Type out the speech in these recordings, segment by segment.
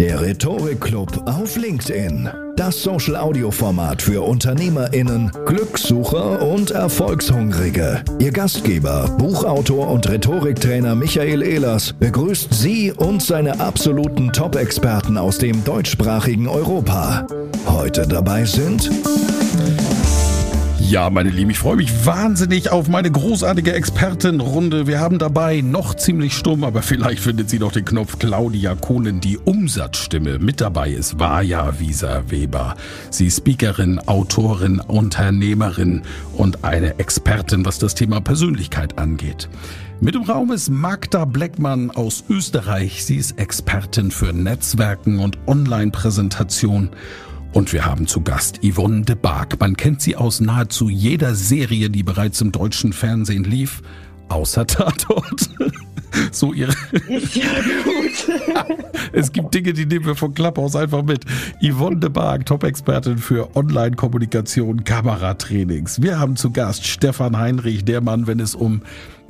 Der Rhetorik-Club auf LinkedIn. Das Social-Audio-Format für UnternehmerInnen, Glückssucher und Erfolgshungrige. Ihr Gastgeber, Buchautor und Rhetoriktrainer Michael Ehlers begrüßt Sie und seine absoluten Top-Experten aus dem deutschsprachigen Europa. Heute dabei sind ja, meine Lieben, ich freue mich wahnsinnig auf meine großartige Expertenrunde. Wir haben dabei noch ziemlich stumm, aber vielleicht findet sie noch den Knopf Claudia Kohlen, die Umsatzstimme. Mit dabei ist Vaja Wieser Weber. Sie ist Speakerin, Autorin, Unternehmerin und eine Expertin, was das Thema Persönlichkeit angeht. Mit im Raum ist Magda Bleckmann aus Österreich. Sie ist Expertin für Netzwerken und Online-Präsentation und wir haben zu Gast Yvonne de Barg. Man kennt sie aus nahezu jeder Serie, die bereits im deutschen Fernsehen lief, außer Tatort. so ihre. Ist ja gut. es gibt Dinge, die nehmen wir von Klapphaus einfach mit. Yvonne de Barg, Top-Expertin für Online-Kommunikation, Kameratrainings. Wir haben zu Gast Stefan Heinrich, der Mann, wenn es um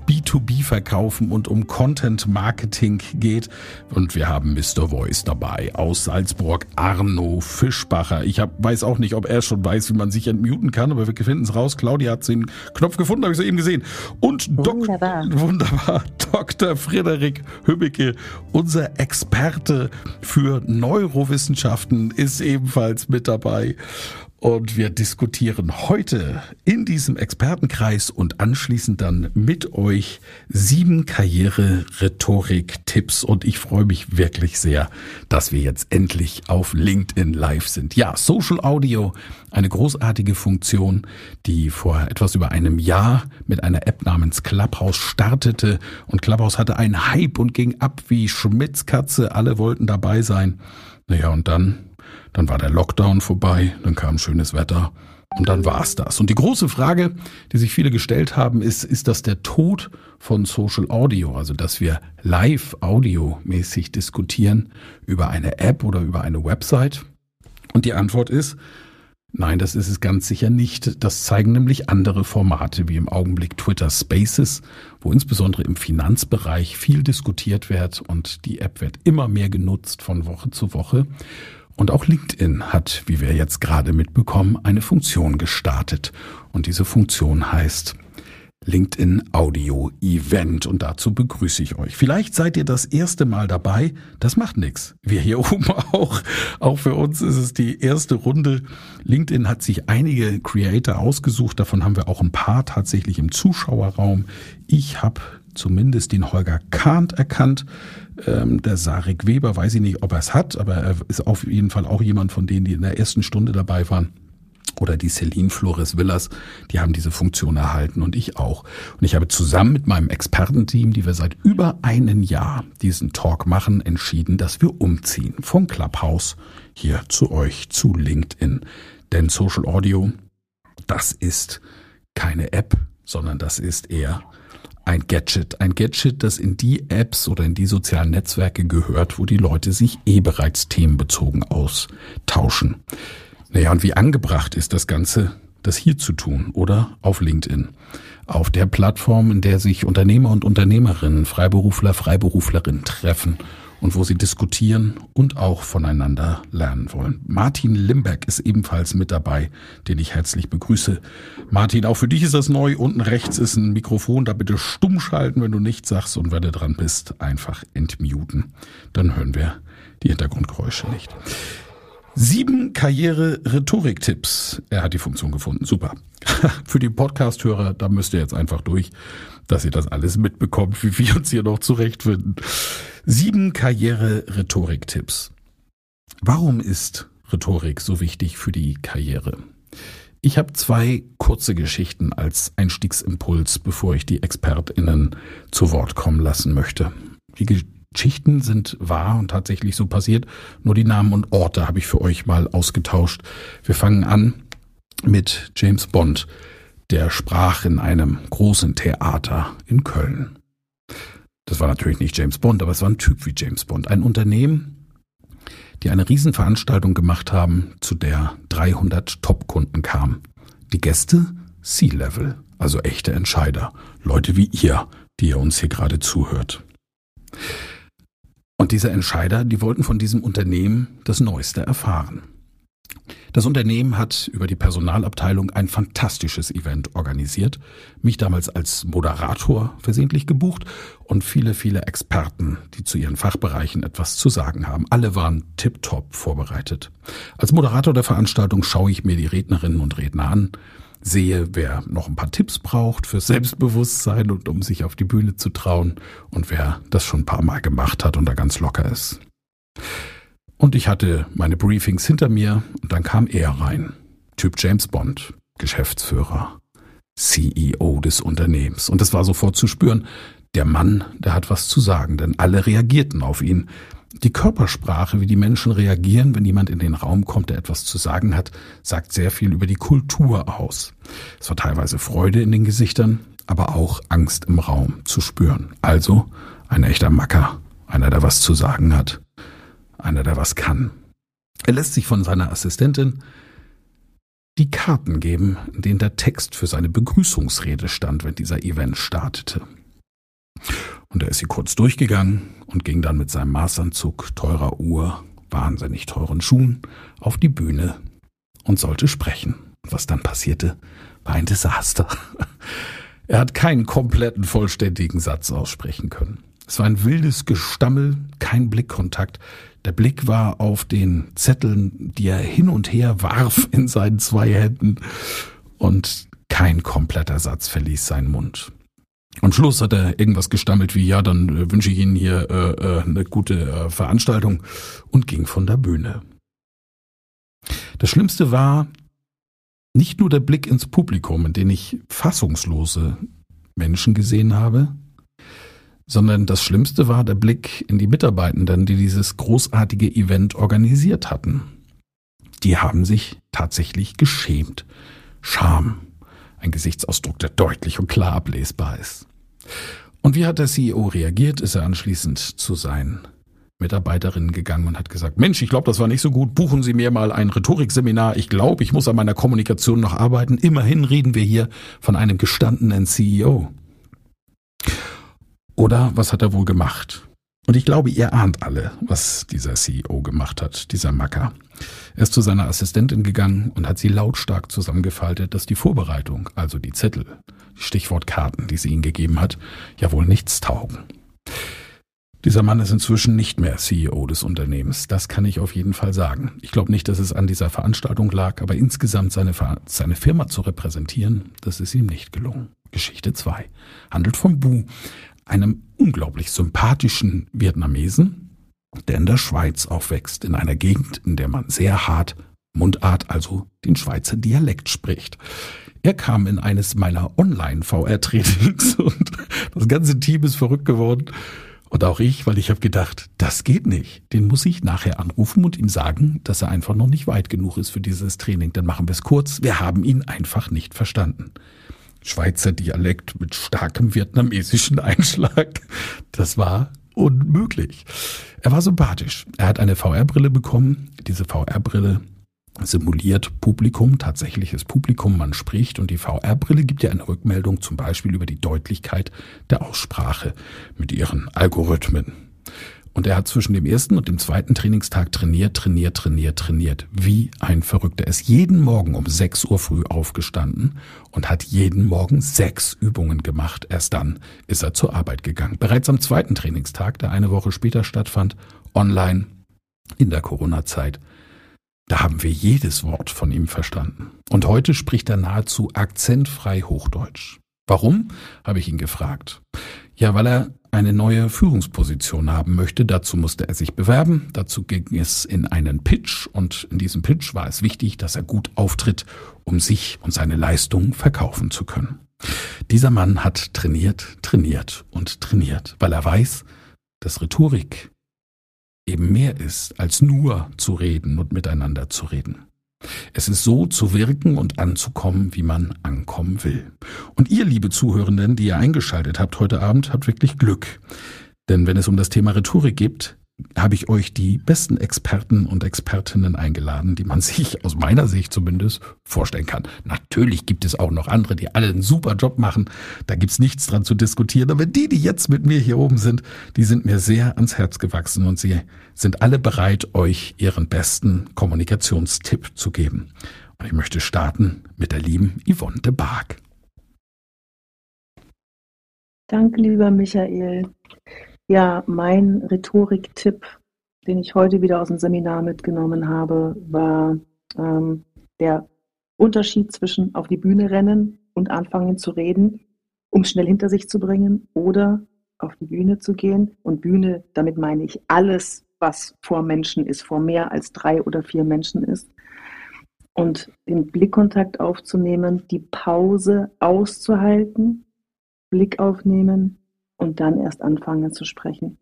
B2B verkaufen und um Content Marketing geht. Und wir haben Mr. Voice dabei aus Salzburg, Arno Fischbacher. Ich hab, weiß auch nicht, ob er schon weiß, wie man sich entmuten kann, aber wir finden es raus. Claudia hat den Knopf gefunden, habe ich so eben gesehen. Und wunderbar. Dok wunderbar. Dr. Frederik Hübbecke, unser Experte für Neurowissenschaften, ist ebenfalls mit dabei. Und wir diskutieren heute in diesem Expertenkreis und anschließend dann mit euch sieben Karriere-Rhetorik-Tipps. Und ich freue mich wirklich sehr, dass wir jetzt endlich auf LinkedIn live sind. Ja, Social Audio, eine großartige Funktion, die vor etwas über einem Jahr mit einer App namens Clubhouse startete. Und Clubhouse hatte einen Hype und ging ab wie Schmitzkatze. Alle wollten dabei sein. Naja, und dann dann war der Lockdown vorbei, dann kam schönes Wetter und dann war's das. Und die große Frage, die sich viele gestellt haben, ist, ist das der Tod von Social Audio? Also, dass wir live audiomäßig diskutieren über eine App oder über eine Website? Und die Antwort ist, Nein, das ist es ganz sicher nicht. Das zeigen nämlich andere Formate wie im Augenblick Twitter Spaces, wo insbesondere im Finanzbereich viel diskutiert wird und die App wird immer mehr genutzt von Woche zu Woche. Und auch LinkedIn hat, wie wir jetzt gerade mitbekommen, eine Funktion gestartet. Und diese Funktion heißt LinkedIn Audio Event und dazu begrüße ich euch. Vielleicht seid ihr das erste Mal dabei, das macht nichts. Wir hier oben auch. Auch für uns ist es die erste Runde. LinkedIn hat sich einige Creator ausgesucht, davon haben wir auch ein paar tatsächlich im Zuschauerraum. Ich habe zumindest den Holger Kahnt erkannt. Ähm, der Sarik Weber, weiß ich nicht, ob er es hat, aber er ist auf jeden Fall auch jemand von denen, die in der ersten Stunde dabei waren. Oder die Celine Flores Villas, die haben diese Funktion erhalten und ich auch. Und ich habe zusammen mit meinem Expertenteam, die wir seit über einem Jahr diesen Talk machen, entschieden, dass wir umziehen von Clubhouse hier zu euch, zu LinkedIn. Denn Social Audio, das ist keine App, sondern das ist eher ein Gadget. Ein Gadget, das in die Apps oder in die sozialen Netzwerke gehört, wo die Leute sich eh bereits themenbezogen austauschen. Naja, und wie angebracht ist das Ganze, das hier zu tun oder auf LinkedIn? Auf der Plattform, in der sich Unternehmer und Unternehmerinnen, Freiberufler, Freiberuflerinnen treffen und wo sie diskutieren und auch voneinander lernen wollen. Martin Limbeck ist ebenfalls mit dabei, den ich herzlich begrüße. Martin, auch für dich ist das neu. Unten rechts ist ein Mikrofon, da bitte stumm schalten, wenn du nichts sagst und wenn du dran bist, einfach entmuten. Dann hören wir die Hintergrundgeräusche nicht. Sieben Karriere-Rhetorik-Tipps. Er hat die Funktion gefunden. Super. Für die Podcast-Hörer, da müsst ihr jetzt einfach durch, dass ihr das alles mitbekommt, wie wir uns hier noch zurechtfinden. Sieben Karriere-Rhetorik-Tipps. Warum ist Rhetorik so wichtig für die Karriere? Ich habe zwei kurze Geschichten als Einstiegsimpuls, bevor ich die ExpertInnen zu Wort kommen lassen möchte. Die Geschichten sind wahr und tatsächlich so passiert. Nur die Namen und Orte habe ich für euch mal ausgetauscht. Wir fangen an mit James Bond. Der sprach in einem großen Theater in Köln. Das war natürlich nicht James Bond, aber es war ein Typ wie James Bond. Ein Unternehmen, die eine Riesenveranstaltung gemacht haben, zu der 300 Top-Kunden kamen. Die Gäste C-Level, also echte Entscheider. Leute wie ihr, die ihr uns hier gerade zuhört. Und diese Entscheider, die wollten von diesem Unternehmen das Neueste erfahren. Das Unternehmen hat über die Personalabteilung ein fantastisches Event organisiert, mich damals als Moderator versehentlich gebucht und viele, viele Experten, die zu ihren Fachbereichen etwas zu sagen haben. Alle waren tiptop vorbereitet. Als Moderator der Veranstaltung schaue ich mir die Rednerinnen und Redner an, sehe, wer noch ein paar Tipps braucht für Selbstbewusstsein und um sich auf die Bühne zu trauen und wer das schon ein paar Mal gemacht hat und da ganz locker ist. Und ich hatte meine Briefings hinter mir und dann kam er rein. Typ James Bond, Geschäftsführer, CEO des Unternehmens. Und es war sofort zu spüren, der Mann, der hat was zu sagen, denn alle reagierten auf ihn. Die Körpersprache, wie die Menschen reagieren, wenn jemand in den Raum kommt, der etwas zu sagen hat, sagt sehr viel über die Kultur aus. Es war teilweise Freude in den Gesichtern, aber auch Angst im Raum zu spüren. Also ein echter Macker, einer, der was zu sagen hat, einer, der was kann. Er lässt sich von seiner Assistentin die Karten geben, in denen der Text für seine Begrüßungsrede stand, wenn dieser Event startete. Und er ist sie kurz durchgegangen und ging dann mit seinem Maßanzug, teurer Uhr, wahnsinnig teuren Schuhen auf die Bühne und sollte sprechen. Was dann passierte, war ein Desaster. Er hat keinen kompletten, vollständigen Satz aussprechen können. Es war ein wildes Gestammel, kein Blickkontakt. Der Blick war auf den Zetteln, die er hin und her warf in seinen zwei Händen. Und kein kompletter Satz verließ seinen Mund. Und Schluss hat er irgendwas gestammelt wie, ja, dann äh, wünsche ich Ihnen hier äh, äh, eine gute äh, Veranstaltung und ging von der Bühne. Das Schlimmste war nicht nur der Blick ins Publikum, in den ich fassungslose Menschen gesehen habe, sondern das Schlimmste war der Blick in die Mitarbeitenden, die dieses großartige Event organisiert hatten. Die haben sich tatsächlich geschämt. Scham ein Gesichtsausdruck, der deutlich und klar ablesbar ist. Und wie hat der CEO reagiert? Ist er anschließend zu seinen Mitarbeiterinnen gegangen und hat gesagt, Mensch, ich glaube, das war nicht so gut, buchen Sie mir mal ein Rhetorikseminar. Ich glaube, ich muss an meiner Kommunikation noch arbeiten. Immerhin reden wir hier von einem gestandenen CEO. Oder was hat er wohl gemacht? Und ich glaube, ihr ahnt alle, was dieser CEO gemacht hat, dieser Macker. Er ist zu seiner Assistentin gegangen und hat sie lautstark zusammengefaltet, dass die Vorbereitung, also die Zettel, Stichwortkarten, die sie ihm gegeben hat, ja wohl nichts taugen. Dieser Mann ist inzwischen nicht mehr CEO des Unternehmens. Das kann ich auf jeden Fall sagen. Ich glaube nicht, dass es an dieser Veranstaltung lag, aber insgesamt seine, seine Firma zu repräsentieren, das ist ihm nicht gelungen. Geschichte 2 handelt von Bu, einem unglaublich sympathischen Vietnamesen, der in der Schweiz aufwächst, in einer Gegend, in der man sehr hart Mundart, also den Schweizer Dialekt spricht. Er kam in eines meiner Online-VR-Trainings und das ganze Team ist verrückt geworden. Und auch ich, weil ich habe gedacht, das geht nicht. Den muss ich nachher anrufen und ihm sagen, dass er einfach noch nicht weit genug ist für dieses Training. Dann machen wir es kurz. Wir haben ihn einfach nicht verstanden. Schweizer Dialekt mit starkem vietnamesischen Einschlag. Das war unmöglich. Er war sympathisch. Er hat eine VR-Brille bekommen. Diese VR-Brille simuliert Publikum, tatsächliches Publikum, man spricht und die VR-Brille gibt ja eine Rückmeldung zum Beispiel über die Deutlichkeit der Aussprache mit ihren Algorithmen. Und er hat zwischen dem ersten und dem zweiten Trainingstag trainiert, trainiert, trainiert, trainiert. Wie ein Verrückter. Er ist jeden Morgen um 6 Uhr früh aufgestanden und hat jeden Morgen sechs Übungen gemacht. Erst dann ist er zur Arbeit gegangen. Bereits am zweiten Trainingstag, der eine Woche später stattfand, online in der Corona-Zeit, da haben wir jedes Wort von ihm verstanden. Und heute spricht er nahezu akzentfrei Hochdeutsch. Warum? habe ich ihn gefragt. Ja, weil er eine neue Führungsposition haben möchte. Dazu musste er sich bewerben. Dazu ging es in einen Pitch und in diesem Pitch war es wichtig, dass er gut auftritt, um sich und seine Leistung verkaufen zu können. Dieser Mann hat trainiert, trainiert und trainiert, weil er weiß, dass Rhetorik eben mehr ist, als nur zu reden und miteinander zu reden. Es ist so zu wirken und anzukommen, wie man ankommen will. Und ihr, liebe Zuhörenden, die ihr eingeschaltet habt heute Abend, habt wirklich Glück. Denn wenn es um das Thema Rhetorik geht, habe ich euch die besten Experten und Expertinnen eingeladen, die man sich aus meiner Sicht zumindest vorstellen kann. Natürlich gibt es auch noch andere, die alle einen super Job machen. Da gibt's nichts dran zu diskutieren. Aber die, die jetzt mit mir hier oben sind, die sind mir sehr ans Herz gewachsen und sie sind alle bereit, euch ihren besten Kommunikationstipp zu geben. Und ich möchte starten mit der lieben Yvonne de Barg. Danke, lieber Michael. Ja, mein Rhetorik-Tipp, den ich heute wieder aus dem Seminar mitgenommen habe, war ähm, der Unterschied zwischen auf die Bühne rennen und anfangen zu reden, um schnell hinter sich zu bringen, oder auf die Bühne zu gehen. Und Bühne, damit meine ich alles, was vor Menschen ist, vor mehr als drei oder vier Menschen ist. Und den Blickkontakt aufzunehmen, die Pause auszuhalten, Blick aufnehmen, und dann erst anfangen zu sprechen.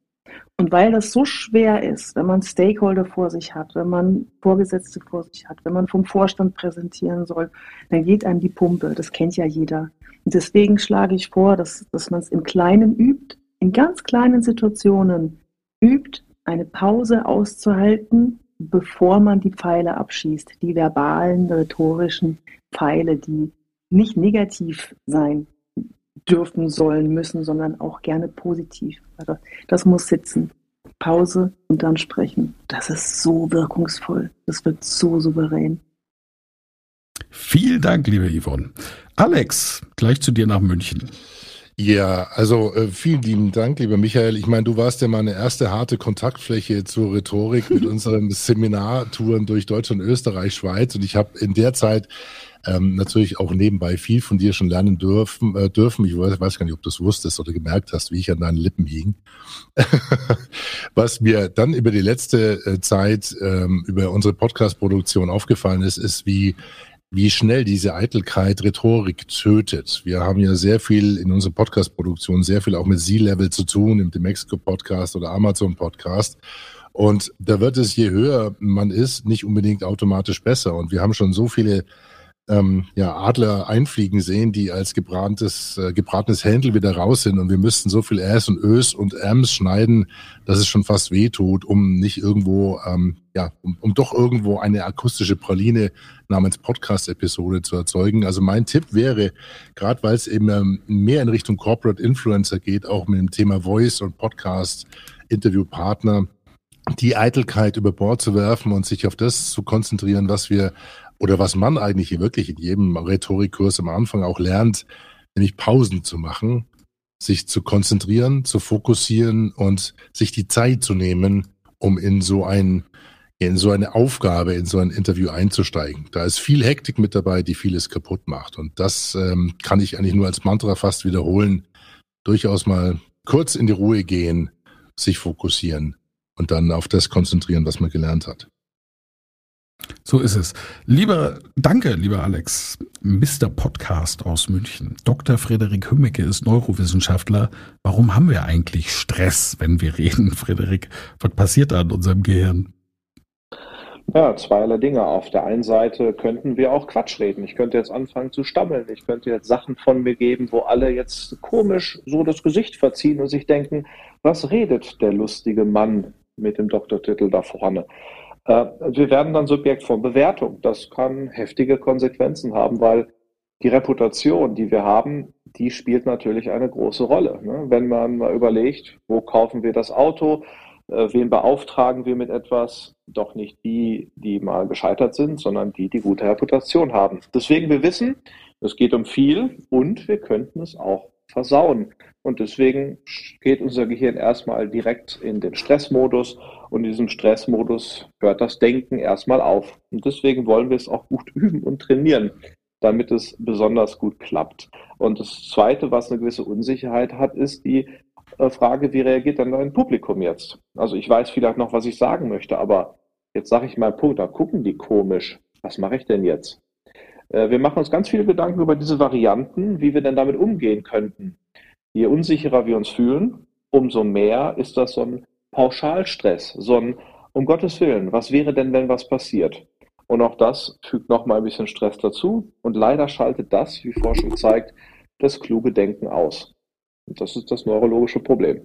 Und weil das so schwer ist, wenn man Stakeholder vor sich hat, wenn man Vorgesetzte vor sich hat, wenn man vom Vorstand präsentieren soll, dann geht einem die Pumpe. Das kennt ja jeder. Und deswegen schlage ich vor, dass, dass man es im Kleinen übt, in ganz kleinen Situationen übt, eine Pause auszuhalten, bevor man die Pfeile abschießt, die verbalen, rhetorischen Pfeile, die nicht negativ sein dürfen, sollen, müssen, sondern auch gerne positiv. Also das muss sitzen. Pause und dann sprechen. Das ist so wirkungsvoll. Das wird so souverän. Vielen Dank, liebe Yvonne. Alex, gleich zu dir nach München. Ja, also äh, vielen lieben Dank, lieber Michael. Ich meine, du warst ja meine erste harte Kontaktfläche zur Rhetorik mit unseren Seminartouren durch Deutschland, Österreich, Schweiz. Und ich habe in der Zeit ähm, natürlich auch nebenbei viel von dir schon lernen dürfen. Äh, dürfen. Ich weiß, weiß gar nicht, ob du es wusstest oder gemerkt hast, wie ich an deinen Lippen hing. Was mir dann über die letzte äh, Zeit ähm, über unsere Podcast-Produktion aufgefallen ist, ist, wie wie schnell diese Eitelkeit Rhetorik tötet. Wir haben ja sehr viel in unserer Podcast-Produktion, sehr viel auch mit Z-Level zu tun, im Mexico-Podcast oder Amazon-Podcast. Und da wird es, je höher man ist, nicht unbedingt automatisch besser. Und wir haben schon so viele ähm, ja, Adler einfliegen sehen, die als gebranntes, äh, gebratenes Händel wieder raus sind und wir müssten so viel Äs und Ös und Ms schneiden, dass es schon fast weh tut, um nicht irgendwo, ähm, ja, um, um doch irgendwo eine akustische Praline namens Podcast-Episode zu erzeugen. Also mein Tipp wäre, gerade weil es eben ähm, mehr in Richtung Corporate Influencer geht, auch mit dem Thema Voice und Podcast, Interviewpartner, die Eitelkeit über Bord zu werfen und sich auf das zu konzentrieren, was wir oder was man eigentlich wirklich in jedem Rhetorikkurs am Anfang auch lernt, nämlich Pausen zu machen, sich zu konzentrieren, zu fokussieren und sich die Zeit zu nehmen, um in so ein in so eine Aufgabe, in so ein Interview einzusteigen. Da ist viel Hektik mit dabei, die vieles kaputt macht. Und das ähm, kann ich eigentlich nur als Mantra fast wiederholen. Durchaus mal kurz in die Ruhe gehen, sich fokussieren und dann auf das konzentrieren, was man gelernt hat. So ist es. Lieber, danke, lieber Alex. Mr. Podcast aus München. Dr. Frederik Hümmecke ist Neurowissenschaftler. Warum haben wir eigentlich Stress, wenn wir reden, Frederik? Was passiert da in unserem Gehirn? Ja, zweierlei Dinge. Auf der einen Seite könnten wir auch Quatsch reden. Ich könnte jetzt anfangen zu stammeln. Ich könnte jetzt Sachen von mir geben, wo alle jetzt komisch so das Gesicht verziehen und sich denken, was redet der lustige Mann mit dem Doktortitel da vorne? Äh, wir werden dann Subjekt von Bewertung. Das kann heftige Konsequenzen haben, weil die Reputation, die wir haben, die spielt natürlich eine große Rolle. Ne? Wenn man mal überlegt, wo kaufen wir das Auto, Äh, wen beauftragen wir mit etwas? Doch nicht die, die mal gescheitert sind, sondern die, die gute Reputation haben. Deswegen wir wissen, es geht um viel und wir könnten es auch versauen. Und deswegen geht unser Gehirn erstmal direkt in den Stressmodus und in diesem Stressmodus hört das Denken erstmal auf. Und deswegen wollen wir es auch gut üben und trainieren, damit es besonders gut klappt. Und das Zweite, was eine gewisse Unsicherheit hat, ist die äh, Frage, wie reagiert denn dein Publikum jetzt? Also ich weiß vielleicht noch, was ich sagen möchte, aber jetzt sage ich mal, da gucken die komisch. Was mache ich denn jetzt? Äh, wir machen uns ganz viele Gedanken über diese Varianten, wie wir denn damit umgehen könnten. Je unsicherer wir uns fühlen, umso mehr ist das so ein Pauschalstress, so ein um Gottes Willen, was wäre denn, wenn was passiert? Und auch das fügt nochmal ein bisschen Stress dazu. Und leider schaltet das, wie Forschung zeigt, das kluge Denken aus. Und das ist das neurologische Problem.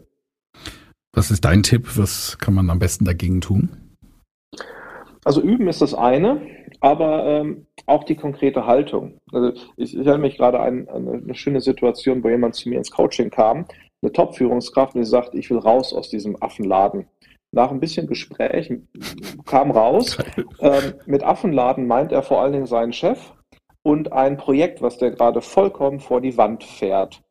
Was ist dein Tipp? Was kann man am besten dagegen tun? Also üben ist das eine, aber ähm, auch die konkrete Haltung. Also ich, ich erinnere mich gerade an, an, eine schöne Situation, wo jemand zu mir ins Coaching kam, eine Top-Führungskraft, und die sagt, ich will raus aus diesem Affenladen. Nach ein bisschen Gespräch kam raus, ähm, mit Affenladen meint er vor allen Dingen seinen Chef und ein Projekt, was der gerade vollkommen vor die Wand fährt.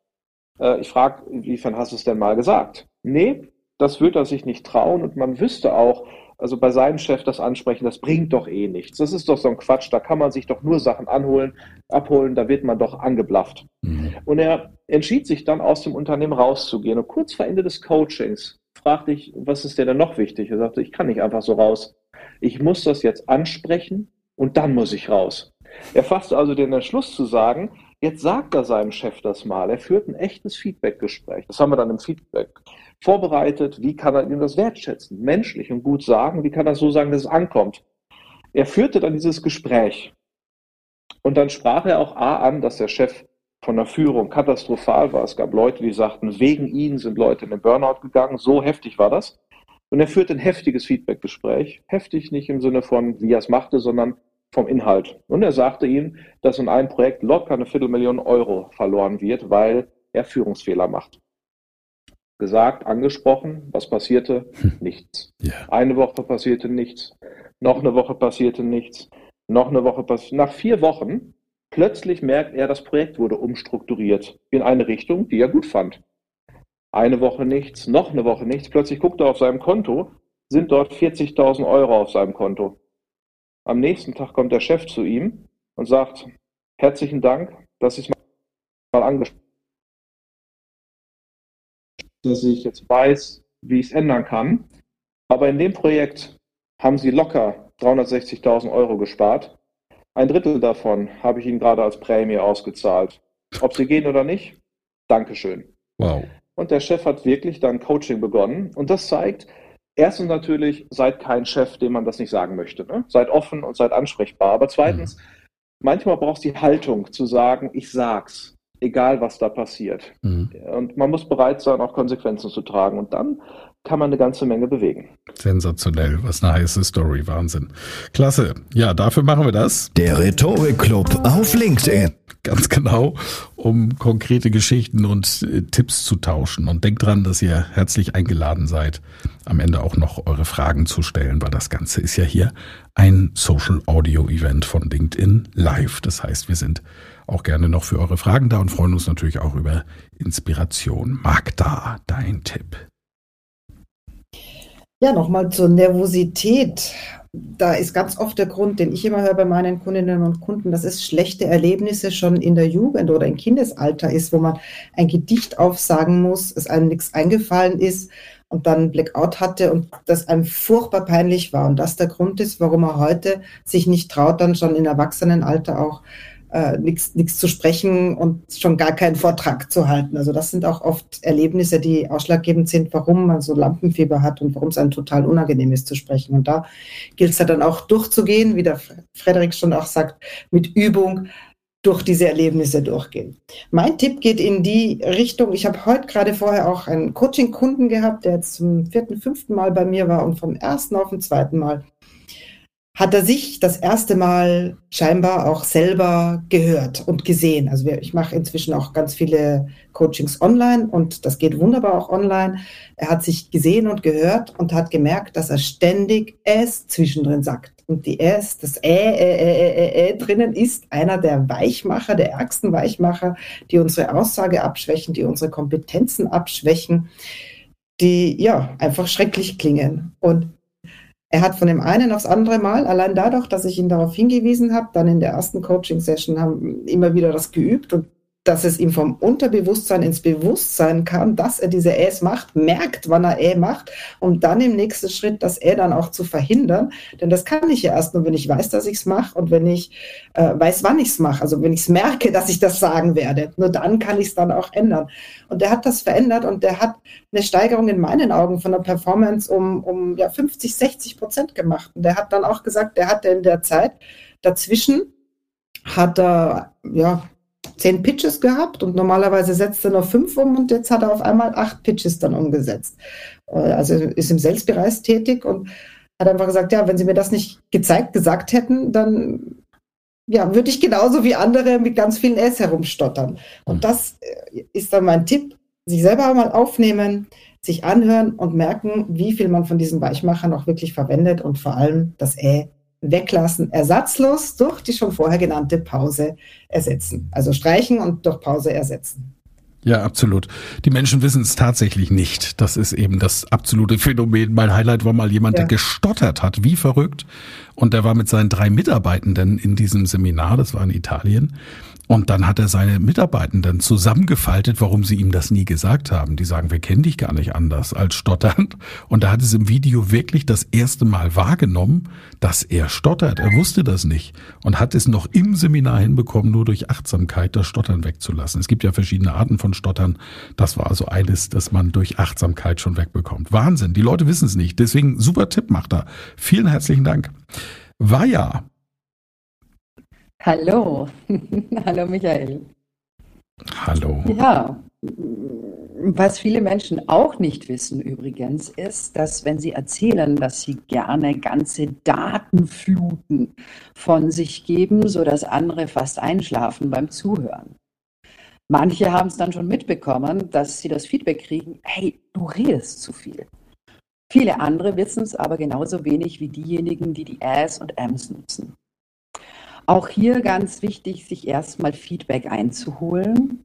Äh, ich frage, inwiefern hast du es denn mal gesagt? Nee, das wird er sich nicht trauen und man wüsste auch, also bei seinem Chef das ansprechen, das bringt doch eh nichts. Das ist doch so ein Quatsch, da kann man sich doch nur Sachen anholen, abholen, da wird man doch angeblafft. Mhm. Und er entschied sich dann aus dem Unternehmen rauszugehen. Und kurz vor Ende des Coachings fragte ich, was ist dir denn noch wichtig? Er sagte, ich kann nicht einfach so raus. Ich muss das jetzt ansprechen und dann muss ich raus. Er fasste also den Entschluss zu sagen, Jetzt sagt er seinem Chef das mal. Er führt ein echtes Feedback-Gespräch. Das haben wir dann im Feedback vorbereitet. Wie kann er ihm das wertschätzen? Menschlich und gut sagen. Wie kann er so sagen, dass es ankommt? Er führte dann dieses Gespräch. Und dann sprach er auch A an, dass der Chef von der Führung katastrophal war. Es gab Leute, die sagten, wegen ihnen sind Leute in den Burnout gegangen. So heftig war das. Und er führte ein heftiges Feedback-Gespräch. Heftig nicht im Sinne von, wie er es machte, sondern vom Inhalt. Und er sagte ihm, dass in einem Projekt locker eine Viertelmillion Euro verloren wird, weil er Führungsfehler macht. Gesagt, angesprochen, was passierte? Hm. Nichts. Yeah. Eine Woche passierte nichts. Noch eine Woche passierte nichts. Noch eine Woche passierte. Nach vier Wochen plötzlich merkt er, das Projekt wurde umstrukturiert in eine Richtung, die er gut fand. Eine Woche nichts, noch eine Woche nichts. Plötzlich guckt er auf seinem Konto, sind dort 40.000 Euro auf seinem Konto. Am nächsten Tag kommt der Chef zu ihm und sagt, herzlichen Dank, dass ich mal angesprochen dass ich jetzt weiß, wie ich es ändern kann. Aber in dem Projekt haben Sie locker 360.000 Euro gespart. Ein Drittel davon habe ich Ihnen gerade als Prämie ausgezahlt. Ob Sie gehen oder nicht, Dankeschön. Wow. Und der Chef hat wirklich dann Coaching begonnen. Und das zeigt, Erstens natürlich, seid kein Chef, dem man das nicht sagen möchte. Ne? Seid offen und seid ansprechbar. Aber zweitens, mhm. manchmal brauchst du die Haltung zu sagen, ich sag's, egal was da passiert. Mhm. Und man muss bereit sein, auch Konsequenzen zu tragen. Und dann kann man eine ganze Menge bewegen. Sensationell, was eine heiße Story, Wahnsinn. Klasse. Ja, dafür machen wir das. Der Rhetorik-Club auf LinkedIn. Ganz genau, um konkrete Geschichten und äh, Tipps zu tauschen. Und denkt dran, dass ihr herzlich eingeladen seid, am Ende auch noch eure Fragen zu stellen, weil das Ganze ist ja hier ein Social Audio Event von LinkedIn Live. Das heißt, wir sind auch gerne noch für eure Fragen da und freuen uns natürlich auch über Inspiration. Magda, dein Tipp. Ja, nochmal zur Nervosität. Da ist ganz oft der Grund, den ich immer höre bei meinen Kundinnen und Kunden, dass es schlechte Erlebnisse schon in der Jugend oder im Kindesalter ist, wo man ein Gedicht aufsagen muss, es einem nichts eingefallen ist und dann Blackout hatte und das einem furchtbar peinlich war. Und das der Grund ist, warum er heute sich nicht traut, dann schon im Erwachsenenalter auch äh, nichts zu sprechen und schon gar keinen Vortrag zu halten. Also das sind auch oft Erlebnisse, die ausschlaggebend sind, warum man so Lampenfieber hat und warum es einem total unangenehm ist zu sprechen. Und da gilt es ja dann auch durchzugehen, wie der Frederik schon auch sagt, mit Übung durch diese Erlebnisse durchgehen. Mein Tipp geht in die Richtung, ich habe heute gerade vorher auch einen Coaching-Kunden gehabt, der jetzt zum vierten, fünften Mal bei mir war und vom ersten auf den zweiten Mal hat er sich das erste Mal scheinbar auch selber gehört und gesehen. Also ich mache inzwischen auch ganz viele Coachings online und das geht wunderbar auch online. Er hat sich gesehen und gehört und hat gemerkt, dass er ständig es zwischendrin sagt. Und die S, das Ä, Ä, Ä, Ä, Ä drinnen ist einer der Weichmacher, der ärgsten Weichmacher, die unsere Aussage abschwächen, die unsere Kompetenzen abschwächen, die ja einfach schrecklich klingen. Und er hat von dem einen aufs andere Mal, allein dadurch, dass ich ihn darauf hingewiesen habe, dann in der ersten Coaching-Session haben immer wieder das geübt und dass es ihm vom Unterbewusstsein ins Bewusstsein kam, dass er diese Äs macht, merkt, wann er Ä macht, um dann im nächsten Schritt das Ä dann auch zu verhindern. Denn das kann ich ja erst nur, wenn ich weiß, dass ich es mache und wenn ich äh, weiß, wann ich es mache. Also wenn ich es merke, dass ich das sagen werde. Nur dann kann ich es dann auch ändern. Und der hat das verändert und der hat eine Steigerung in meinen Augen von der Performance um, um ja, 50, 60 Prozent gemacht. Und der hat dann auch gesagt, der hatte in der Zeit dazwischen hat er ja zehn Pitches gehabt und normalerweise setzt er noch fünf um und jetzt hat er auf einmal acht Pitches dann umgesetzt. Äh, also ist im Sales-Bereich tätig und hat einfach gesagt, ja, wenn Sie mir das nicht gezeigt, gesagt hätten, dann ja, würde ich genauso wie andere mit ganz vielen S herumstottern. Und hm. das äh, ist dann mein Tipp, sich selber mal aufnehmen, sich anhören und merken, wie viel man von diesen Weichmachern auch wirklich verwendet und vor allem das Ä weglassen, ersatzlos durch die schon vorher genannte Pause ersetzen. Also streichen und durch Pause ersetzen. Ja, absolut. Die Menschen wissen es tatsächlich nicht. Das ist eben das absolute Phänomen. Mein Highlight war mal jemand, ja. der gestottert hat, wie verrückt. Und der war mit seinen drei Mitarbeitenden in diesem Seminar, das war in Italien. Und dann hat er seine Mitarbeitenden zusammengefaltet, warum sie ihm das nie gesagt haben. Die sagen, wir kennen dich gar nicht anders als stotternd. Und da hat es im Video wirklich das erste Mal wahrgenommen, dass er stottert. Er wusste das nicht und hat es noch im Seminar hinbekommen, nur durch Achtsamkeit das Stottern wegzulassen. Es gibt ja verschiedene Arten von Stottern. Das war also eines, das man durch Achtsamkeit schon wegbekommt. Wahnsinn. Die Leute wissen es nicht. Deswegen super Tipp macht er. Vielen herzlichen Dank. Vaja, Hallo. Hallo Michael. Hallo. Ja, was viele Menschen auch nicht wissen übrigens, ist, dass wenn sie erzählen, dass sie gerne ganze Datenfluten von sich geben, sodass andere fast einschlafen beim Zuhören. Manche haben es dann schon mitbekommen, dass sie das Feedback kriegen, hey, du redest zu viel. Viele andere wissen es aber genauso wenig wie diejenigen, die die As und Ms nutzen. Auch hier ganz wichtig, sich erstmal Feedback einzuholen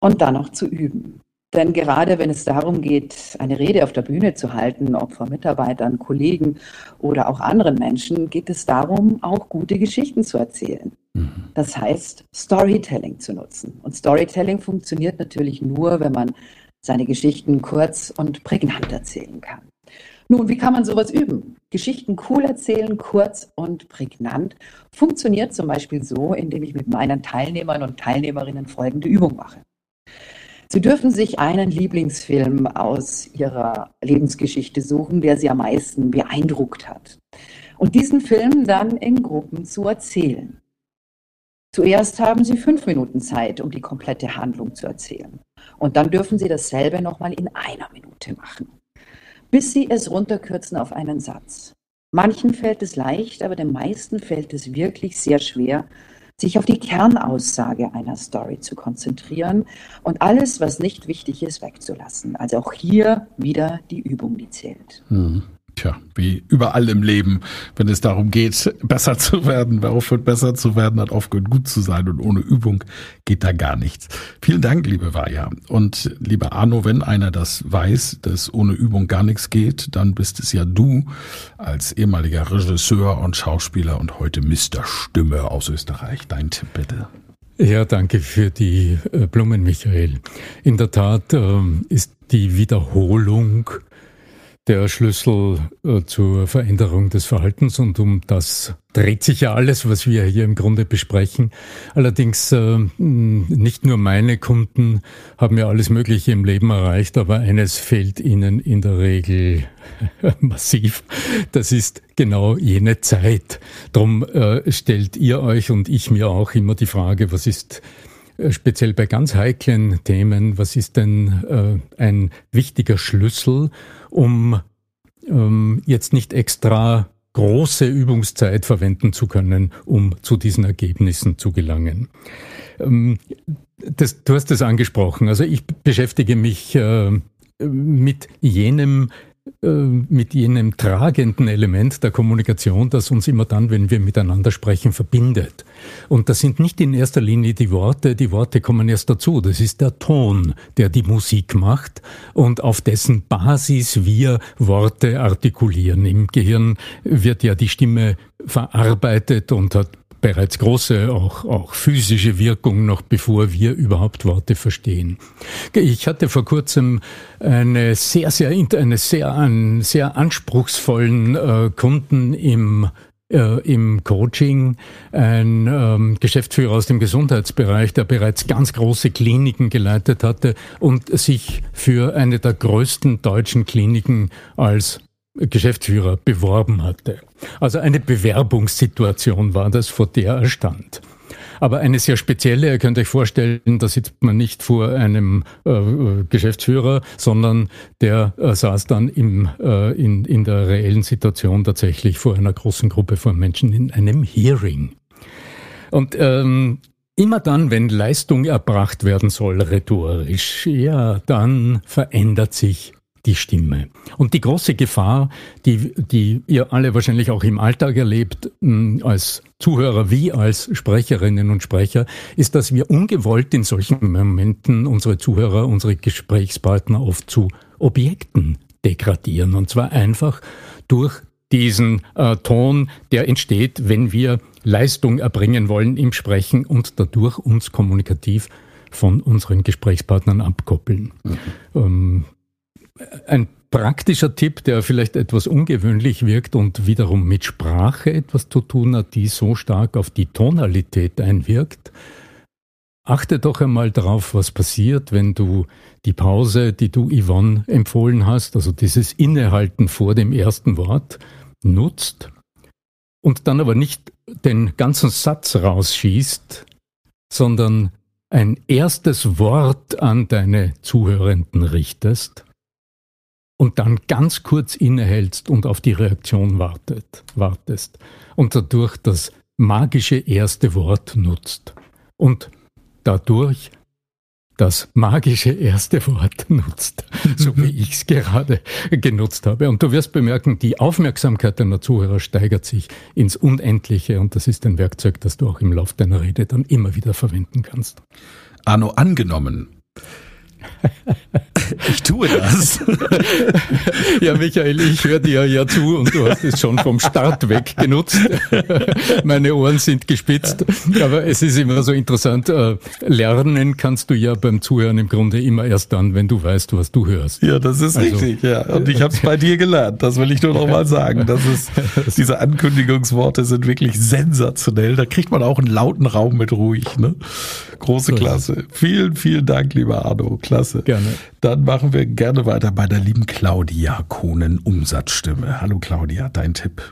und dann noch zu üben. Denn gerade wenn es darum geht, eine Rede auf der Bühne zu halten, ob vor Mitarbeitern, Kollegen oder auch anderen Menschen, geht es darum, auch gute Geschichten zu erzählen. Mhm. Das heißt, Storytelling zu nutzen. Und Storytelling funktioniert natürlich nur, wenn man seine Geschichten kurz und prägnant erzählen kann. Nun, wie kann man sowas üben? Geschichten cool erzählen, kurz und prägnant. Funktioniert zum Beispiel so, indem ich mit meinen Teilnehmern und Teilnehmerinnen folgende Übung mache. Sie dürfen sich einen Lieblingsfilm aus Ihrer Lebensgeschichte suchen, der Sie am meisten beeindruckt hat. Und diesen Film dann in Gruppen zu erzählen. Zuerst haben Sie fünf Minuten Zeit, um die komplette Handlung zu erzählen. Und dann dürfen Sie dasselbe nochmal in einer Minute machen bis sie es runterkürzen auf einen Satz. Manchen fällt es leicht, aber den meisten fällt es wirklich sehr schwer, sich auf die Kernaussage einer Story zu konzentrieren und alles, was nicht wichtig ist, wegzulassen. Also auch hier wieder die Übung, die zählt. Mhm. Tja, wie überall im Leben, wenn es darum geht, besser zu werden. Wer aufhört, besser zu werden, hat aufgehört, gut zu sein. Und ohne Übung geht da gar nichts. Vielen Dank, liebe Vaja. Und lieber Arno, wenn einer das weiß, dass ohne Übung gar nichts geht, dann bist es ja du als ehemaliger Regisseur und Schauspieler und heute Mr. Stimme aus Österreich. Dein Tipp bitte. Ja, danke für die äh, Blumen, Michael. In der Tat ähm, ist die Wiederholung der Schlüssel äh, zur Veränderung des Verhaltens und um das dreht sich ja alles, was wir hier im Grunde besprechen. Allerdings äh, nicht nur meine Kunden haben ja alles Mögliche im Leben erreicht, aber eines fehlt ihnen in der Regel massiv. Das ist genau jene Zeit. Drum äh, stellt ihr euch und ich mir auch immer die Frage, was ist speziell bei ganz heiklen Themen, was ist denn ein wichtiger Schlüssel, um ähm, jetzt nicht extra große Übungszeit verwenden zu können, um zu diesen Ergebnissen zu gelangen. Ähm, das, du hast es angesprochen. Also ich beschäftige mich äh, mit jenem mit jenem tragenden Element der Kommunikation, das uns immer dann, wenn wir miteinander sprechen, verbindet. Und das sind nicht in erster Linie die Worte, die Worte kommen erst dazu. Das ist der Ton, der die Musik macht und auf dessen Basis wir Worte artikulieren. Im Gehirn wird ja die Stimme verarbeitet und hat bereits große, auch, auch physische Wirkung, noch bevor wir überhaupt Worte verstehen. Ich hatte vor kurzem eine sehr, sehr, eine sehr, einen sehr anspruchsvollen äh, Kunden im äh, im Coaching ein ähm, Geschäftsführer aus dem Gesundheitsbereich, der bereits ganz große Kliniken geleitet hatte und sich für eine der größten deutschen Kliniken als Geschäftsführer beworben hatte. Also eine Bewerbungssituation war das, vor der er stand. Aber eine sehr spezielle, ihr könnt euch vorstellen, da sitzt man nicht vor einem äh, Geschäftsführer, sondern der äh, saß dann im, äh, in, in der reellen Situation tatsächlich vor einer großen Gruppe von Menschen in einem Hearing. Und ähm, Immer dann, wenn Leistung erbracht werden soll, rhetorisch, ja, dann verändert sich die Stimme. Und die große Gefahr, die, die ihr alle wahrscheinlich auch im Alltag erlebt, hm, als Zuhörer wie als Sprecherinnen und Sprecher, ist, dass wir ungewollt in solchen Momenten unsere Zuhörer, unsere Gesprächspartner oft zu Objekten degradieren. Und zwar einfach durch diesen äh, Ton, der entsteht, wenn wir Leistung erbringen wollen im Sprechen und dadurch uns kommunikativ von unseren Gesprächspartnern abkoppeln. Mhm. Ähm, ein praktischer Tipp, der vielleicht etwas ungewöhnlich wirkt und wiederum mit Sprache etwas zu tun hat, die so stark auf die Tonalität einwirkt. Achte doch einmal darauf, was passiert, wenn du die Pause, die du Yvonne empfohlen hast, also dieses Innehalten vor dem ersten Wort, nutzt und dann aber nicht den ganzen Satz rausschießt, sondern ein erstes Wort an deine Zuhörenden richtest und dann ganz kurz innehältst und auf die Reaktion wartet, wartest und dadurch das magische erste Wort nutzt und dadurch das magische erste Wort nutzt, so wie ich es gerade genutzt habe. Und du wirst bemerken, die Aufmerksamkeit deiner Zuhörer steigert sich ins Unendliche und das ist ein Werkzeug, das du auch im Lauf deiner Rede dann immer wieder verwenden kannst. Arno, angenommen, ich tue das. Ja, Michael, ich höre dir ja zu und du hast es schon vom Start weg genutzt. Meine Ohren sind gespitzt. Aber es ist immer so interessant. Äh, lernen kannst du ja beim Zuhören im Grunde immer erst dann, wenn du weißt, was du hörst. Ja, das ist also, richtig, ja. Und ich habe es bei dir gelernt. Das will ich nur noch mal sagen. Das ist, diese Ankündigungsworte sind wirklich sensationell. Da kriegt man auch einen lauten Raum mit ruhig. Ne? Große Klasse. Vielen, vielen Dank, lieber Arno. Klasse. Gerne. Dann machen wir gerne weiter bei der lieben Claudia Kohnen Umsatzstimme. Hallo Claudia, dein Tipp.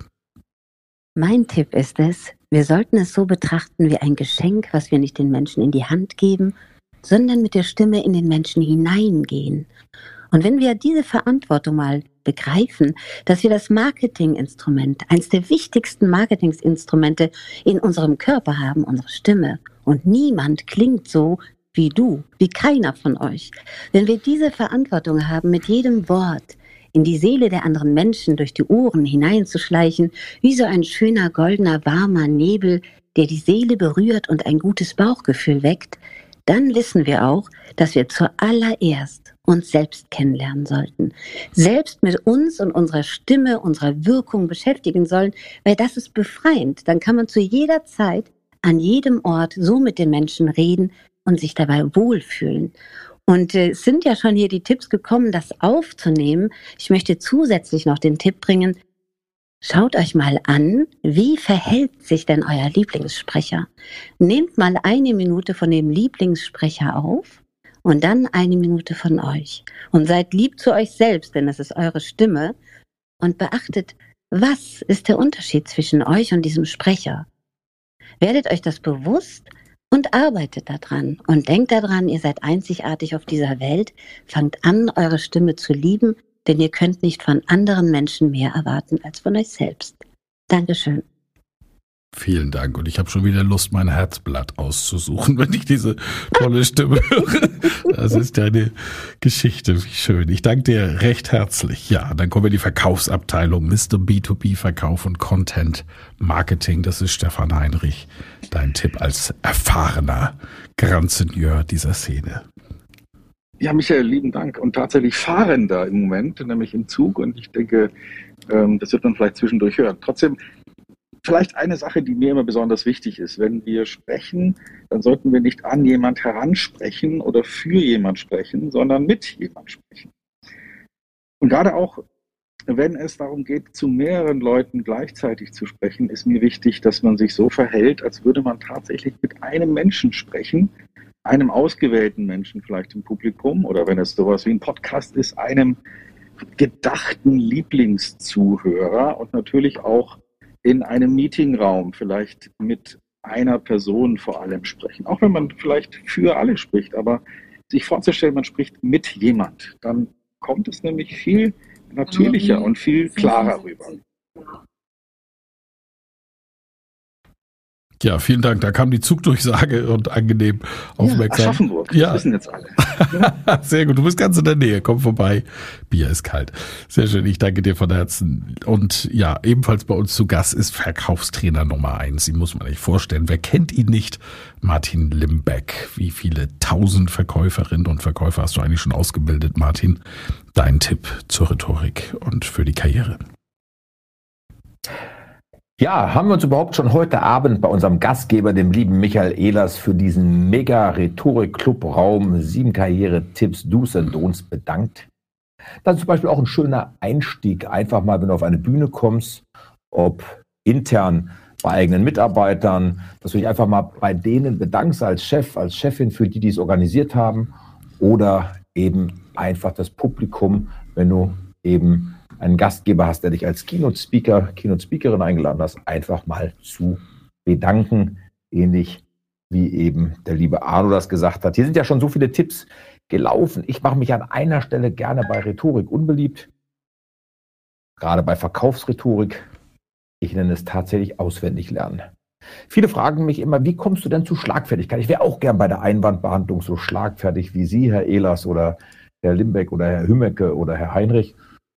Mein Tipp ist es, wir sollten es so betrachten wie ein Geschenk, was wir nicht den Menschen in die Hand geben, sondern mit der Stimme in den Menschen hineingehen. Und wenn wir diese Verantwortung mal begreifen, dass wir das Marketinginstrument, eines der wichtigsten Marketinginstrumente in unserem Körper haben, unsere Stimme, und niemand klingt so wie du, wie keiner von euch. Wenn wir diese Verantwortung haben, mit jedem Wort in die Seele der anderen Menschen durch die Ohren hineinzuschleichen, wie so ein schöner goldener warmer Nebel, der die Seele berührt und ein gutes Bauchgefühl weckt, dann wissen wir auch, dass wir zuallererst uns selbst kennenlernen sollten, selbst mit uns und unserer Stimme, unserer Wirkung beschäftigen sollen, weil das ist befreiend. Dann kann man zu jeder Zeit an jedem Ort so mit den Menschen reden, und sich dabei wohlfühlen. Und äh, es sind ja schon hier die Tipps gekommen, das aufzunehmen. Ich möchte zusätzlich noch den Tipp bringen, Schaut euch mal an, wie verhält sich denn euer Lieblingssprecher? Nehmt mal eine Minute von dem Lieblingssprecher auf und dann eine Minute von euch. Und seid lieb zu euch selbst, denn das ist eure Stimme. Und beachtet, was ist der Unterschied zwischen euch und diesem Sprecher? Werdet euch das bewusst und arbeitet daran und denkt daran, ihr seid einzigartig auf dieser Welt, fangt an, eure Stimme zu lieben, denn ihr könnt nicht von anderen Menschen mehr erwarten als von euch selbst. Dankeschön. Vielen Dank. Und ich habe schon wieder Lust, mein Herzblatt auszusuchen, wenn ich diese tolle Stimme höre. Das ist eine Geschichte. Wie schön. Ich danke dir recht herzlich. Ja, dann kommen wir in die Verkaufsabteilung. Mr. B2B Verkauf und Content Marketing. Das ist Stefan Heinrich. Dein Tipp als erfahrener Grand Seigneur dieser Szene. Ja, Michael, lieben Dank. Und tatsächlich fahrender im Moment, nämlich im Zug. Und ich denke, ähm, das wird man vielleicht zwischendurch hören. Trotzdem vielleicht eine Sache, die mir immer besonders wichtig ist. Wenn wir sprechen, dann sollten wir nicht an jemand heransprechen oder für jemand sprechen, sondern mit jemand sprechen. Und gerade auch, wenn es darum geht, zu mehreren Leuten gleichzeitig zu sprechen, ist mir wichtig, dass man sich so verhält, als würde man tatsächlich mit einem Menschen sprechen, einem ausgewählten Menschen vielleicht im Publikum oder wenn es sowas wie ein Podcast ist, einem gedachten Lieblingszuhörer und natürlich auch in einem Meetingraum vielleicht mit einer Person vor allem sprechen. Auch wenn man vielleicht für alle spricht, aber sich vorzustellen, man spricht mit jemand, dann kommt es nämlich viel natürlicher und viel klarer rüber. Ja, vielen Dank. Da kam die Zugdurchsage und angenehm aufmerksam. Ja, Aschaffenburg, das ja. wissen jetzt alle. Sehr gut, du bist ganz in der Nähe. Komm vorbei. Bier ist kalt. Sehr schön, ich danke dir von Herzen. Und ja, ebenfalls bei uns zu Gast ist Verkaufstrainer Nummer eins. Sie muss man nicht vorstellen. Wer kennt ihn nicht? Martin Limbeck. Wie viele tausend Verkäuferinnen und Verkäufer hast du eigentlich schon ausgebildet, Martin? Dein Tipp zur Rhetorik und für die Karriere. Ja, haben wir uns überhaupt schon heute Abend bei unserem Gastgeber, dem lieben Michael Ehlers, für diesen mega Rhetorik-Club-Raum sieben Karriere-Tipps, Do's and Don'ts bedankt? Ist zum Beispiel auch ein schöner Einstieg, einfach mal, wenn du auf eine Bühne kommst, ob intern bei eigenen Mitarbeitern, dass du dich einfach mal bei denen bedankst als Chef, als Chefin für die, die es organisiert haben oder eben einfach das Publikum, wenn du eben einen Gastgeber hast, der dich als Keynote-Speaker, Keynote-Speakerin eingeladen hast, einfach mal zu bedanken. Ähnlich wie eben der liebe Arno das gesagt hat. Hier sind ja schon so viele Tipps gelaufen. Ich mache mich an einer Stelle gerne bei Rhetorik unbeliebt. Gerade bei Verkaufsrhetorik. Ich nenne es tatsächlich auswendig lernen. Viele fragen mich immer, wie kommst du denn zu Schlagfertigkeit? Ich wäre auch gern bei der Einwandbehandlung so schlagfertig wie Sie, Herr Ehlers oder Herr Limbeck oder Herr Hümmecke oder Herr Heinrich.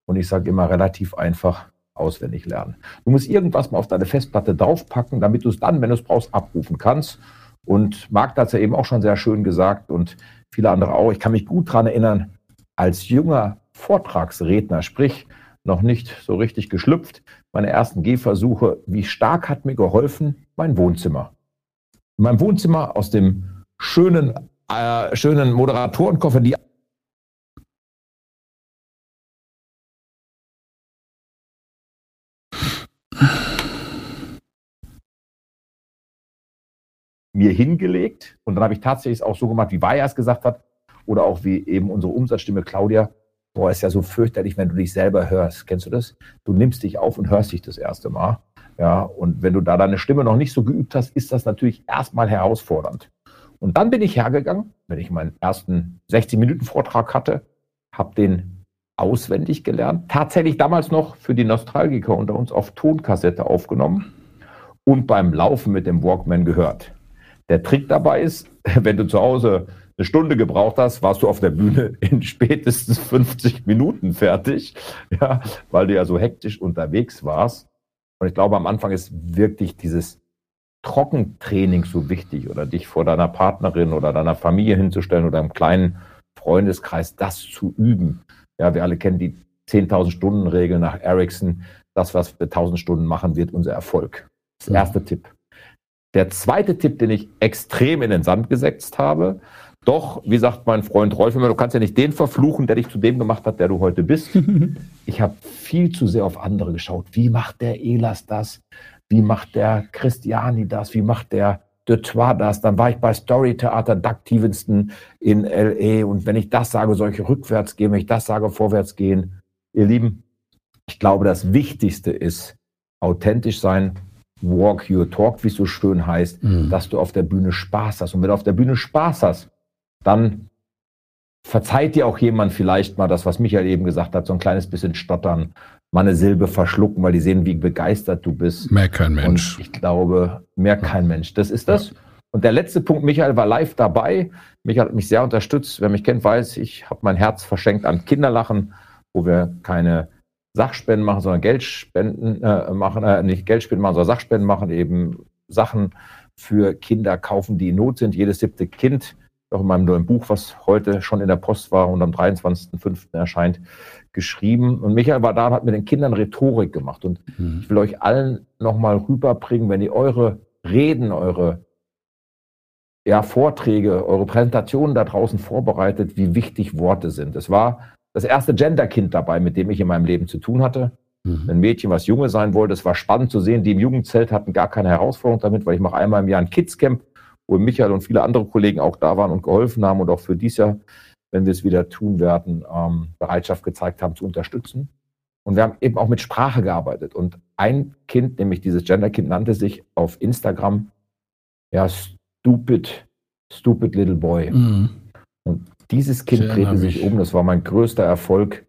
Und ich sage immer relativ einfach auswendig lernen. Du musst irgendwas mal auf deine Festplatte draufpacken, damit du es dann, wenn du es brauchst, abrufen kannst. Und Marc hat es ja eben auch schon sehr schön gesagt und viele andere auch. Ich kann mich gut daran erinnern, als junger Vortragsredner, sprich noch nicht so richtig geschlüpft, meine ersten Gehversuche, wie stark hat mir geholfen mein Wohnzimmer. In meinem Wohnzimmer aus dem schönen, äh, schönen Moderatorenkoffer, die mir hingelegt und dann habe ich tatsächlich auch so gemacht, wie Vaya es gesagt hat oder auch wie eben unsere Umsatzstimme Claudia. Boah, ist ja so fürchterlich, wenn du dich selber hörst. Kennst du das? Du nimmst dich auf und hörst dich das erste Mal. Ja, und wenn du da deine Stimme noch nicht so geübt hast, ist das natürlich erstmal herausfordernd. Und dann bin ich hergegangen, wenn ich meinen ersten 60-Minuten-Vortrag hatte, habe den auswendig gelernt. Tatsächlich damals noch für die Nostalgiker unter uns auf Tonkassette aufgenommen und beim Laufen mit dem Walkman gehört. Der Trick dabei ist, wenn du zu Hause eine Stunde gebraucht hast, warst du auf der Bühne in spätestens 50 Minuten fertig, ja, weil du ja so hektisch unterwegs warst. Und ich glaube, am Anfang ist wirklich dieses Trockentraining so wichtig oder dich vor deiner Partnerin oder deiner Familie hinzustellen oder im kleinen Freundeskreis das zu üben. Ja, wir alle kennen die 10.000 Stunden Regel nach Ericsson. Das, was wir 1.000 Stunden machen, wird unser Erfolg. Das erste Tipp. Der zweite Tipp, den ich extrem in den Sand gesetzt habe, doch, wie sagt mein Freund Rolf immer, du kannst ja nicht den verfluchen, der dich zu dem gemacht hat, der du heute bist. ich habe viel zu sehr auf andere geschaut. Wie macht der Elas das? Wie macht der Christiani das? Wie macht der de Trois das? Dann war ich bei Story Theater Stevenson in L.A. Und wenn ich das sage, soll ich rückwärts gehen. Wenn ich das sage, vorwärts gehen. Ihr Lieben, ich glaube, das Wichtigste ist authentisch sein, Walk Your Talk, wie es so schön heißt, mhm. dass du auf der Bühne Spaß hast. Und wenn du auf der Bühne Spaß hast, dann verzeiht dir auch jemand vielleicht mal das, was Michael eben gesagt hat, so ein kleines bisschen stottern, mal eine Silbe verschlucken, weil die sehen, wie begeistert du bist. Mehr kein Mensch. Und ich glaube, mehr kein Mensch. Das ist das. Und der letzte Punkt, Michael war live dabei. Michael hat mich sehr unterstützt. Wer mich kennt, weiß, ich habe mein Herz verschenkt an Kinderlachen, wo wir keine Sachspenden machen, sondern Geldspenden äh, machen, äh, nicht Geldspenden machen, sondern Sachspenden machen, eben Sachen für Kinder kaufen, die in Not sind. Jedes siebte Kind, auch in meinem neuen Buch, was heute schon in der Post war und am 23.05. erscheint, geschrieben. Und Michael war da und hat mit den Kindern Rhetorik gemacht. Und mhm. ich will euch allen nochmal rüberbringen, wenn ihr eure Reden, eure ja, Vorträge, eure Präsentationen da draußen vorbereitet, wie wichtig Worte sind. Es war das erste Genderkind dabei, mit dem ich in meinem Leben zu tun hatte. Mhm. Ein Mädchen, was Junge sein wollte. Es war spannend zu sehen. Die im Jugendzelt hatten gar keine Herausforderung damit, weil ich mache einmal im Jahr ein Kidscamp, wo Michael und viele andere Kollegen auch da waren und geholfen haben und auch für dieses Jahr, wenn wir es wieder tun werden, ähm, Bereitschaft gezeigt haben zu unterstützen. Und wir haben eben auch mit Sprache gearbeitet. Und ein Kind, nämlich dieses Genderkind, nannte sich auf Instagram ja Stupid, Stupid Little Boy. Mhm. Und dieses Kind drehte sich um. Das war mein größter Erfolg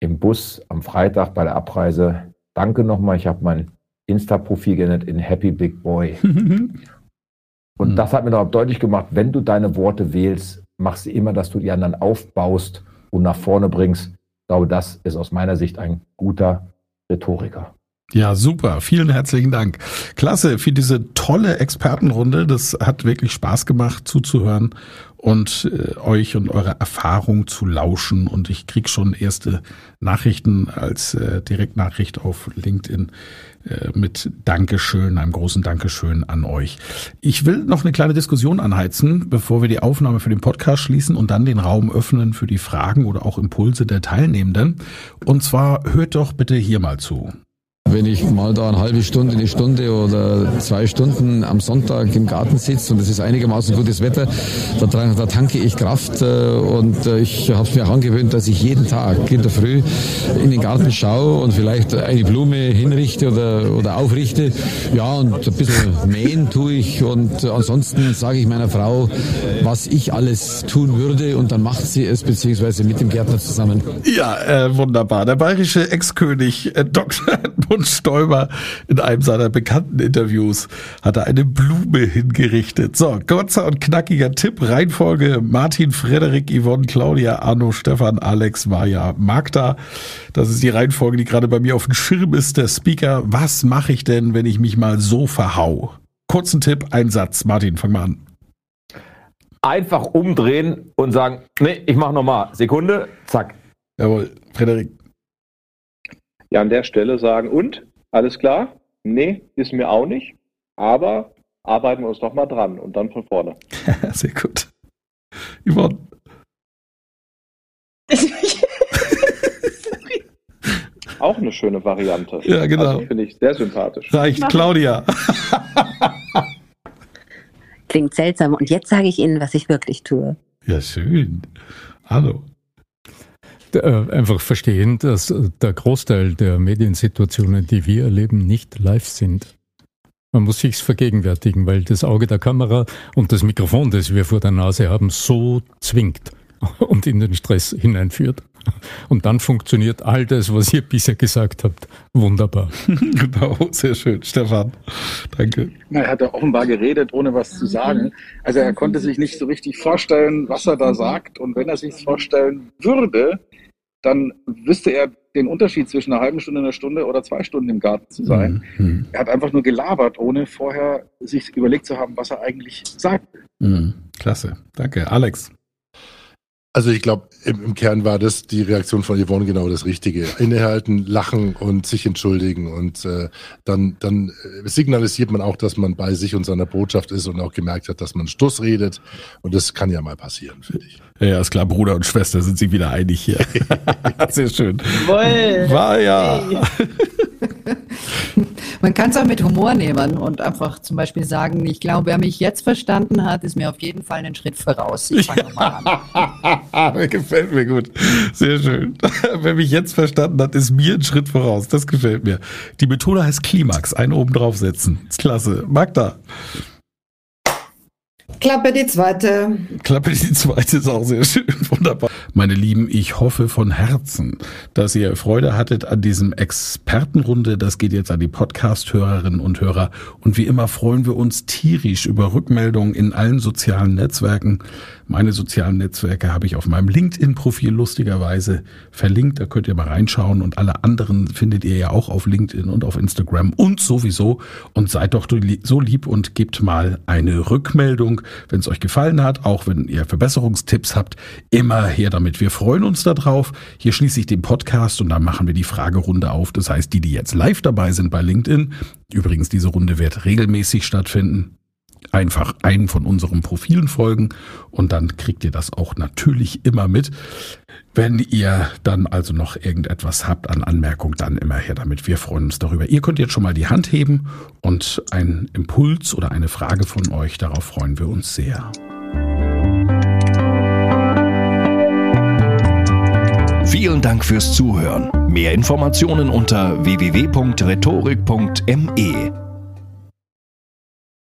im Bus am Freitag bei der Abreise. Danke nochmal. Ich habe mein Insta-Profil geändert in Happy Big Boy. Und mhm. das hat mir noch deutlich gemacht, wenn du deine Worte wählst, mach sie immer, dass du die anderen aufbaust und nach vorne bringst. Ich glaube, das ist aus meiner Sicht ein guter Rhetoriker. Ja, super. Vielen herzlichen Dank. Klasse für diese tolle Expertenrunde. Das hat wirklich Spaß gemacht zuzuhören und äh, euch und eure Erfahrung zu lauschen. Und ich krieg schon erste Nachrichten als äh, Direktnachricht auf LinkedIn äh, mit Dankeschön, einem großen Dankeschön an euch. Ich will noch eine kleine Diskussion anheizen, bevor wir die Aufnahme für den Podcast schließen und dann den Raum öffnen für die Fragen oder auch Impulse der Teilnehmenden. Und zwar hört doch bitte hier mal zu. Wenn ich mal da eine halbe Stunde, eine Stunde oder zwei Stunden am Sonntag im Garten sitze und es ist einigermaßen gutes Wetter, da, da tanke ich Kraft äh, und äh, ich habe es mir auch angewöhnt, dass ich jeden Tag in der Früh in den Garten schaue und vielleicht eine Blume hinrichte oder, oder aufrichte. Ja, und ein bisschen mähen tue ich und ansonsten sage ich meiner Frau, was ich alles tun würde und dann macht sie es beziehungsweise mit dem Gärtner zusammen. Ja, äh, wunderbar. Der bayerische Ex-König äh, Dr. und Stoiber in einem seiner bekannten Interviews hat er eine Blume hingerichtet. So, kurzer und knackiger Tipp, Reihenfolge Martin, Frederik, Yvonne, Claudia, Arno, Stefan, Alex, Maja, Magda. Das ist die Reihenfolge, die gerade bei mir auf dem Schirm ist. Der Speaker, was mache ich denn, wenn ich mich mal so verhau? Kurzen Tipp, ein Satz. Martin, fang mal an. Einfach umdrehen und sagen, nee, ich mache nochmal. Sekunde, zack. Jawohl, Frederik. Ja, an der Stelle sagen, und? Alles klar? Nee, ist mir auch nicht. Aber arbeiten wir uns doch mal dran und dann von vorne. Sehr gut. Yvonne. auch eine schöne Variante. Ja, genau. Also, Finde ich sehr sympathisch. Reicht, Claudia. Klingt seltsam. Und jetzt sage ich Ihnen, was ich wirklich tue. Ja, schön. Hallo. Äh, einfach verstehen, dass äh, der Großteil der Mediensituationen, die wir erleben, nicht live sind. Man muss sich's vergegenwärtigen, weil das Auge der Kamera und das Mikrofon, das wir vor der Nase haben, so zwingt und in den Stress hineinführt. Und dann funktioniert all das, was ihr bisher gesagt habt, wunderbar. genau, sehr schön. Stefan, danke. Er hat ja offenbar geredet, ohne was zu sagen. Also er konnte sich nicht so richtig vorstellen, was er da sagt. Und wenn er sich vorstellen würde, dann wüsste er den Unterschied zwischen einer halben Stunde, einer Stunde oder zwei Stunden im Garten zu sein. Mhm. Er hat einfach nur gelabert, ohne vorher sich überlegt zu haben, was er eigentlich sagt. Mhm. Klasse, danke. Alex. Also ich glaube, im, im, Kern war das die Reaktion von Yvonne genau das Richtige. Innehalten, lachen und sich entschuldigen. Und äh, dann, dann äh, signalisiert man auch, dass man bei sich und seiner Botschaft ist und auch gemerkt hat, dass man Stuss redet. Und das kann ja mal passieren, finde ich. Ja, ist klar, Bruder und Schwester sind sich wieder einig hier. Sehr schön. Woll. War ja. Hey. Man kann es auch mit Humor nehmen und einfach zum Beispiel sagen, ich glaube, wer mich jetzt verstanden hat, ist mir auf jeden Fall einen Schritt voraus. Ich fange ja. mal an. gefällt mir gut. Sehr schön. Wer mich jetzt verstanden hat, ist mir ein Schritt voraus. Das gefällt mir. Die Methode heißt Klimax. Einen oben draufsetzen. Klasse. Magda. Klappe die zweite. Klappe die zweite ist auch sehr schön. Wunderbar. Meine Lieben, ich hoffe von Herzen, dass ihr Freude hattet an diesem Expertenrunde. Das geht jetzt an die Podcast-Hörerinnen und Hörer. Und wie immer freuen wir uns tierisch über Rückmeldungen in allen sozialen Netzwerken. Meine sozialen Netzwerke habe ich auf meinem LinkedIn-Profil lustigerweise verlinkt. Da könnt ihr mal reinschauen. Und alle anderen findet ihr ja auch auf LinkedIn und auf Instagram und sowieso. Und seid doch so lieb und gebt mal eine Rückmeldung, wenn es euch gefallen hat. Auch wenn ihr Verbesserungstipps habt, immer her damit. Wir freuen uns darauf. Hier schließe ich den Podcast und dann machen wir die Fragerunde auf. Das heißt, die, die jetzt live dabei sind bei LinkedIn, übrigens, diese Runde wird regelmäßig stattfinden einfach einen von unseren Profilen folgen und dann kriegt ihr das auch natürlich immer mit. Wenn ihr dann also noch irgendetwas habt an Anmerkung, dann immer her damit. Wir freuen uns darüber. Ihr könnt jetzt schon mal die Hand heben und einen Impuls oder eine Frage von euch, darauf freuen wir uns sehr. Vielen Dank fürs Zuhören. Mehr Informationen unter www.rhetorik.me.